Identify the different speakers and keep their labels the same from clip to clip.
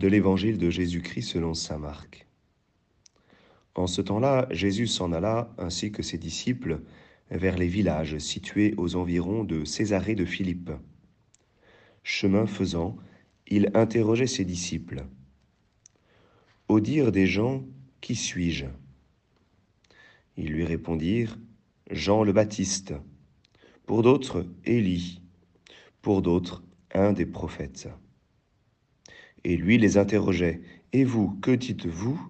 Speaker 1: de l'évangile de Jésus-Christ selon saint Marc. En ce temps-là, Jésus s'en alla, ainsi que ses disciples, vers les villages situés aux environs de Césarée de Philippe. Chemin faisant, il interrogeait ses disciples. Au dire des gens, qui suis-je? Ils lui répondirent, Jean le Baptiste, pour d'autres, Élie, pour d'autres, un des prophètes. Et lui les interrogeait, Et vous, que dites-vous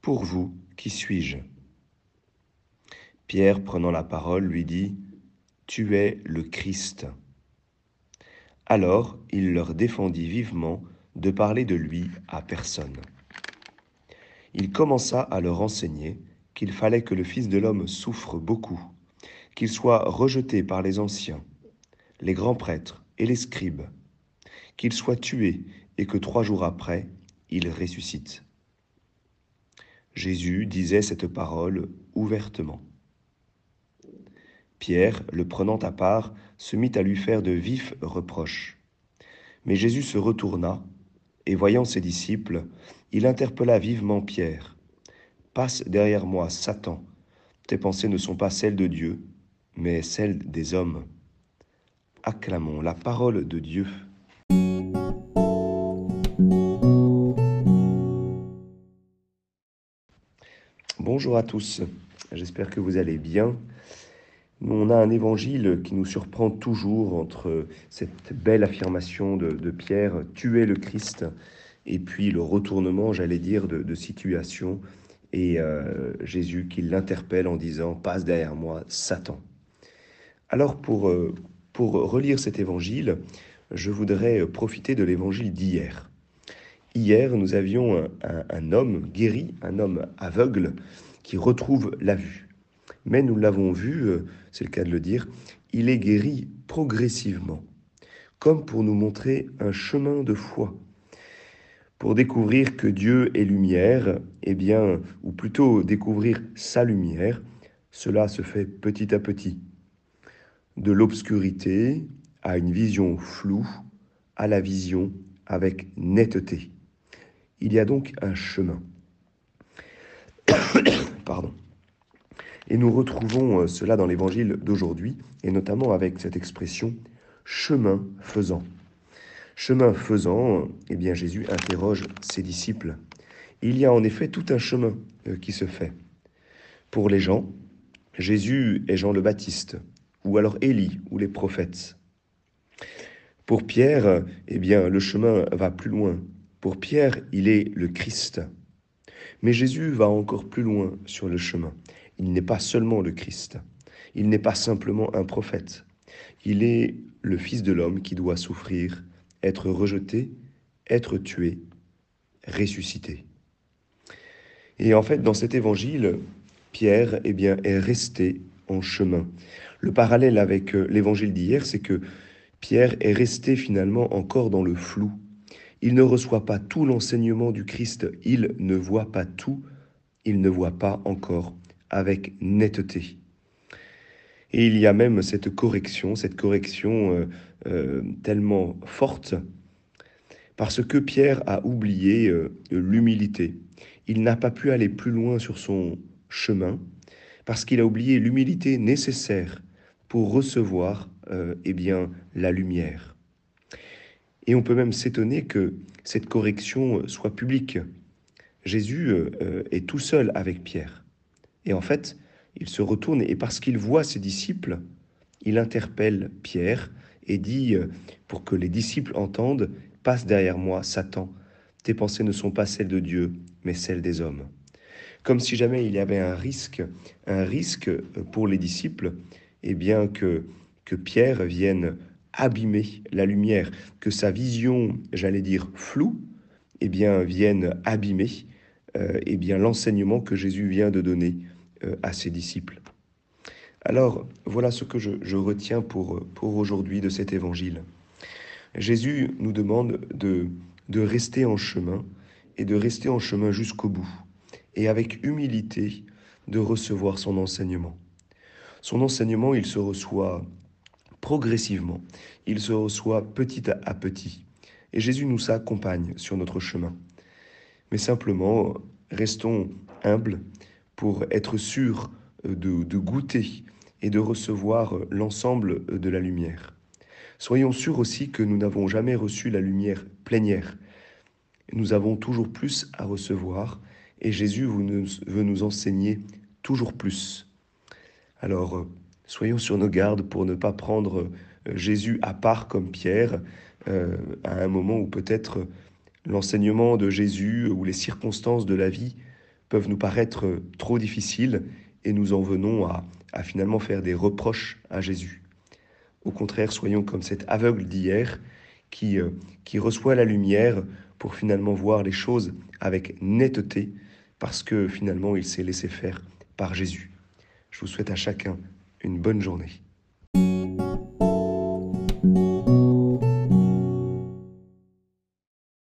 Speaker 1: Pour vous, qui suis-je? Pierre, prenant la parole, lui dit, Tu es le Christ. Alors il leur défendit vivement de parler de lui à personne. Il commença à leur enseigner qu'il fallait que le Fils de l'homme souffre beaucoup, qu'il soit rejeté par les anciens, les grands prêtres et les scribes, qu'il soit tué et que trois jours après, il ressuscite. Jésus disait cette parole ouvertement. Pierre, le prenant à part, se mit à lui faire de vifs reproches. Mais Jésus se retourna, et voyant ses disciples, il interpella vivement Pierre. Passe derrière moi, Satan. Tes pensées ne sont pas celles de Dieu, mais celles des hommes. Acclamons la parole de Dieu. Bonjour à tous, j'espère que vous allez bien. Nous, on a un évangile qui nous surprend toujours entre cette belle affirmation de, Pierre, tuer le Christ, et puis le retournement, j'allais dire, de, situation, et euh, Jésus qui l'interpelle en disant, passe derrière moi, Satan. Alors pour, euh, pour relire cet évangile, je voudrais profiter de l'évangile d'hier. Hier, nous avions un, homme guéri, un homme aveugle, qui retrouve la vue. Mais nous l'avons vu, euh, c'est le cas de le dire, il est guéri progressivement, comme pour nous montrer un chemin de foi. Pour découvrir que Dieu est lumière, eh bien, ou plutôt découvrir sa lumière, cela se fait petit à petit. De l'obscurité à une vision floue, à la vision avec netteté. Il y a donc un chemin. Et nous retrouvons euh, cela dans l'évangile d'aujourd'hui, et notamment avec cette expression chemin faisant. Chemin faisant, eh bien Jésus interroge ses disciples. Il y a en effet tout un chemin euh, qui se fait. Pour les gens, Jésus est Jean le Baptiste, ou alors Élie, ou les prophètes. Pour Pierre, eh bien le chemin va plus loin. Pour Pierre, il est le Christ. Mais Jésus va encore plus loin sur le chemin. Il n'est pas seulement le Christ. Il n'est pas simplement un prophète. Il est le Fils de l'homme qui doit souffrir, être rejeté, être tué, ressuscité. Et en fait, dans cet évangile, Pierre eh bien, est resté en chemin. Le parallèle avec euh, l'évangile d'hier, c'est que Pierre est resté finalement encore dans le flou. Il ne reçoit pas tout l'enseignement du Christ, il ne voit pas tout, il ne voit pas encore avec netteté. Et il y a même cette correction, cette correction euh, euh, tellement forte, parce que Pierre a oublié euh, l'humilité. Il n'a pas pu aller plus loin sur son chemin, parce qu'il a oublié l'humilité nécessaire pour recevoir eh bien, la lumière. Et on peut même s'étonner que cette correction soit publique. Jésus est tout seul avec Pierre. Et en fait, il se retourne et parce qu'il voit ses disciples, il interpelle Pierre et dit, euh, pour que les disciples entendent, passe derrière moi, Satan. Tes pensées ne sont pas celles de Dieu, mais celles des hommes. Comme si jamais il y avait un risque, un risque euh, pour les disciples, et eh bien que, Pierre vienne abîmer la lumière, que sa vision, j'allais dire floue, eh bien, vienne abîmer euh, eh l'enseignement que Jésus vient de donner à ses disciples. Alors, voilà ce que je, retiens pour, pour aujourd'hui de cet évangile. Jésus nous demande de, de rester en chemin et de rester en chemin jusqu'au bout, et avec humilité de recevoir son enseignement. Son enseignement, il se reçoit progressivement. Il se reçoit petit à petit. Et Jésus nous accompagne sur notre chemin. Mais simplement, restons humbles pour être sûrs de, de goûter et de recevoir l'ensemble de la lumière. Soyons sûrs aussi que nous n'avons jamais reçu la lumière plénière. Nous avons toujours plus à recevoir et Jésus veut nous enseigner toujours plus. Alors, soyons sur nos gardes pour ne pas prendre Jésus à part comme Pierre, euh, à un moment où peut-être l'enseignement de Jésus ou les circonstances de la vie peuvent nous paraître trop difficiles et nous en venons à, à finalement faire des reproches à Jésus. Au contraire, soyons comme cet aveugle d'hier qui, euh, qui reçoit la lumière pour finalement voir les choses avec netteté parce que finalement il s'est laissé faire par Jésus. Je vous souhaite à chacun une bonne journée.